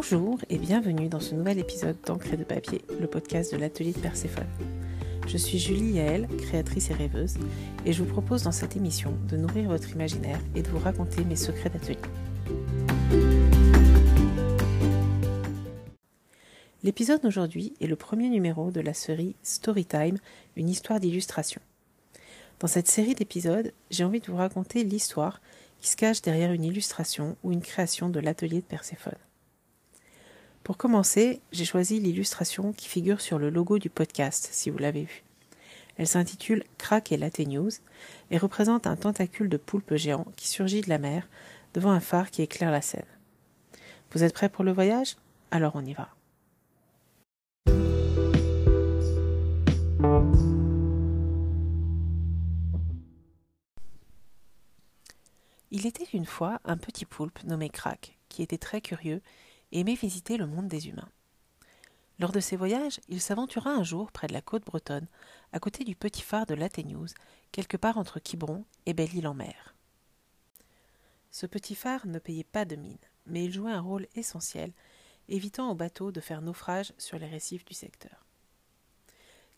Bonjour et bienvenue dans ce nouvel épisode d'Encre de papier, le podcast de l'atelier de Perséphone. Je suis Julie Yael, créatrice et rêveuse, et je vous propose dans cette émission de nourrir votre imaginaire et de vous raconter mes secrets d'atelier. L'épisode d'aujourd'hui est le premier numéro de la série Storytime, une histoire d'illustration. Dans cette série d'épisodes, j'ai envie de vous raconter l'histoire qui se cache derrière une illustration ou une création de l'atelier de Perséphone. Pour commencer, j'ai choisi l'illustration qui figure sur le logo du podcast, si vous l'avez vu. Elle s'intitule Crack et Latte News et représente un tentacule de poulpe géant qui surgit de la mer devant un phare qui éclaire la scène. Vous êtes prêts pour le voyage? Alors on y va. Il était une fois un petit poulpe nommé Crack, qui était très curieux aimait visiter le monde des humains. Lors de ses voyages, il s'aventura un jour près de la côte bretonne, à côté du petit phare de l'Athéneuse, quelque part entre Quiberon et Belle-Île-en-Mer. Ce petit phare ne payait pas de mine, mais il jouait un rôle essentiel, évitant aux bateaux de faire naufrage sur les récifs du secteur.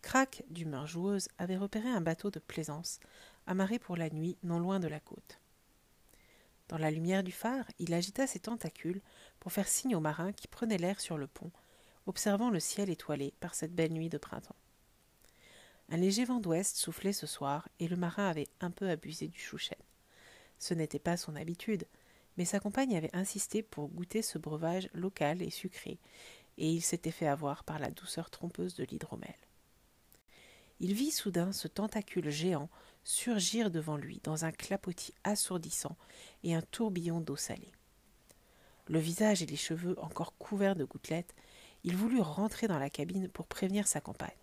Crac, d'humeur joueuse, avait repéré un bateau de plaisance, amarré pour la nuit non loin de la côte. Dans la lumière du phare, il agita ses tentacules pour faire signe aux marins qui prenaient l'air sur le pont, observant le ciel étoilé par cette belle nuit de printemps. Un léger vent d'ouest soufflait ce soir, et le marin avait un peu abusé du chouchen. Ce n'était pas son habitude, mais sa compagne avait insisté pour goûter ce breuvage local et sucré, et il s'était fait avoir par la douceur trompeuse de l'hydromel. Il vit soudain ce tentacule géant surgir devant lui dans un clapotis assourdissant et un tourbillon d'eau salée. Le visage et les cheveux encore couverts de gouttelettes, il voulut rentrer dans la cabine pour prévenir sa compagne.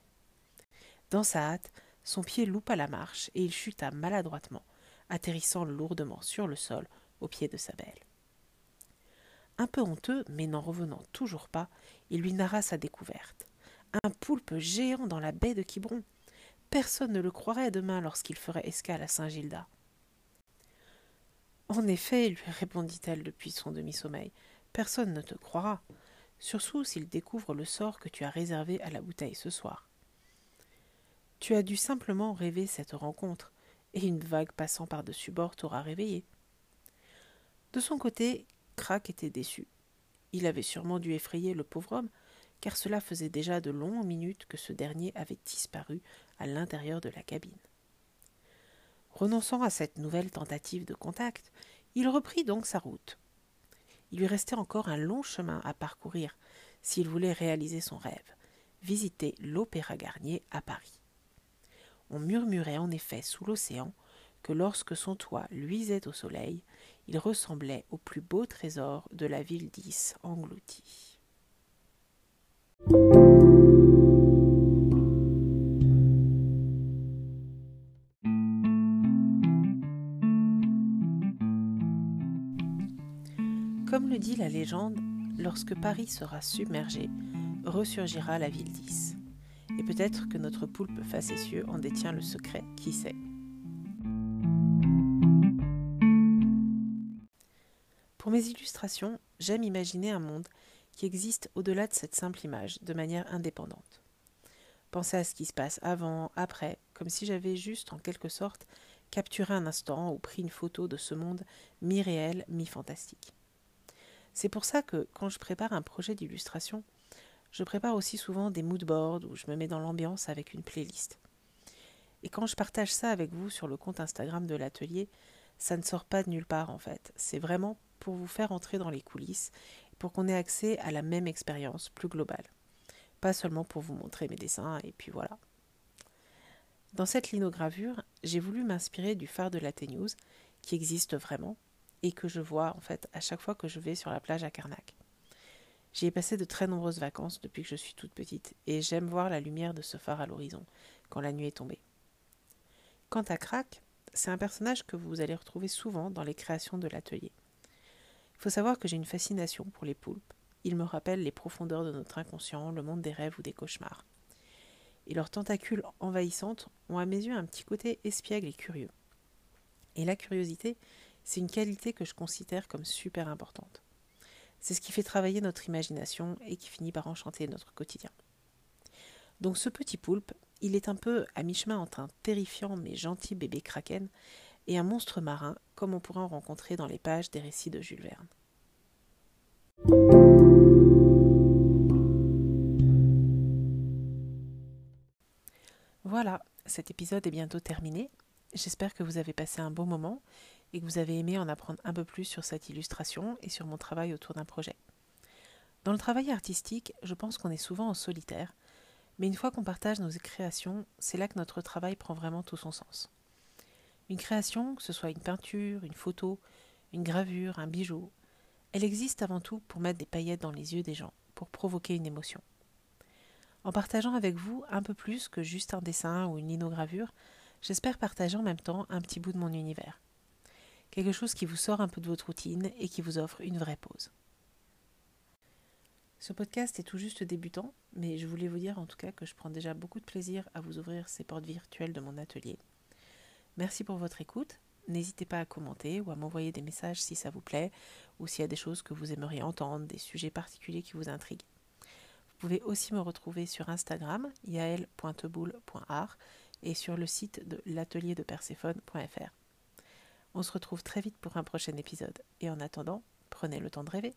Dans sa hâte, son pied loupa la marche et il chuta maladroitement, atterrissant lourdement sur le sol au pied de sa belle. Un peu honteux, mais n'en revenant toujours pas, il lui narra sa découverte. Un poulpe géant dans la baie de Quiberon. Personne ne le croirait demain lorsqu'il ferait escale à Saint-Gilda. En effet, lui répondit-elle depuis son demi-sommeil, personne ne te croira, surtout s'il découvre le sort que tu as réservé à la bouteille ce soir. Tu as dû simplement rêver cette rencontre, et une vague passant par-dessus bord t'aura réveillé. De son côté, Crac était déçu. Il avait sûrement dû effrayer le pauvre homme, car cela faisait déjà de longues minutes que ce dernier avait disparu à l'intérieur de la cabine. Renonçant à cette nouvelle tentative de contact, il reprit donc sa route. Il lui restait encore un long chemin à parcourir s'il voulait réaliser son rêve, visiter l'Opéra Garnier à Paris. On murmurait en effet sous l'océan que lorsque son toit luisait au soleil, il ressemblait au plus beau trésor de la ville d'Is engloutie. Comme le dit la légende, lorsque Paris sera submergé, ressurgira la ville d'Is. Et peut-être que notre poulpe facétieux en détient le secret, qui sait. Pour mes illustrations, j'aime imaginer un monde qui existe au-delà de cette simple image, de manière indépendante. Pensez à ce qui se passe avant, après, comme si j'avais juste, en quelque sorte, capturé un instant ou pris une photo de ce monde mi-réel, mi-fantastique. C'est pour ça que, quand je prépare un projet d'illustration, je prépare aussi souvent des moodboards où je me mets dans l'ambiance avec une playlist. Et quand je partage ça avec vous sur le compte Instagram de l'atelier, ça ne sort pas de nulle part en fait. C'est vraiment pour vous faire entrer dans les coulisses pour qu'on ait accès à la même expérience plus globale. Pas seulement pour vous montrer mes dessins et puis voilà. Dans cette linogravure, j'ai voulu m'inspirer du phare de la Téneuse, qui existe vraiment, et que je vois en fait à chaque fois que je vais sur la plage à Carnac. J'y ai passé de très nombreuses vacances depuis que je suis toute petite, et j'aime voir la lumière de ce phare à l'horizon, quand la nuit est tombée. Quant à Crac, c'est un personnage que vous allez retrouver souvent dans les créations de l'atelier. Il faut savoir que j'ai une fascination pour les poulpes. Ils me rappellent les profondeurs de notre inconscient, le monde des rêves ou des cauchemars. Et leurs tentacules envahissantes ont à mes yeux un petit côté espiègle et curieux. Et la curiosité, c'est une qualité que je considère comme super importante. C'est ce qui fait travailler notre imagination et qui finit par enchanter notre quotidien. Donc ce petit poulpe, il est un peu à mi-chemin entre un terrifiant mais gentil bébé kraken et un monstre marin comme on pourrait en rencontrer dans les pages des récits de Jules Verne. Voilà, cet épisode est bientôt terminé. J'espère que vous avez passé un bon moment et que vous avez aimé en apprendre un peu plus sur cette illustration et sur mon travail autour d'un projet. Dans le travail artistique, je pense qu'on est souvent en solitaire, mais une fois qu'on partage nos créations, c'est là que notre travail prend vraiment tout son sens. Une création, que ce soit une peinture, une photo, une gravure, un bijou, elle existe avant tout pour mettre des paillettes dans les yeux des gens, pour provoquer une émotion. En partageant avec vous un peu plus que juste un dessin ou une linogravure, j'espère partager en même temps un petit bout de mon univers. Quelque chose qui vous sort un peu de votre routine et qui vous offre une vraie pause. Ce podcast est tout juste débutant, mais je voulais vous dire en tout cas que je prends déjà beaucoup de plaisir à vous ouvrir ces portes virtuelles de mon atelier. Merci pour votre écoute. N'hésitez pas à commenter ou à m'envoyer des messages si ça vous plaît ou s'il y a des choses que vous aimeriez entendre, des sujets particuliers qui vous intriguent. Vous pouvez aussi me retrouver sur Instagram, yael.boule.art et sur le site de l'atelier de Perséphone.fr. On se retrouve très vite pour un prochain épisode et en attendant, prenez le temps de rêver.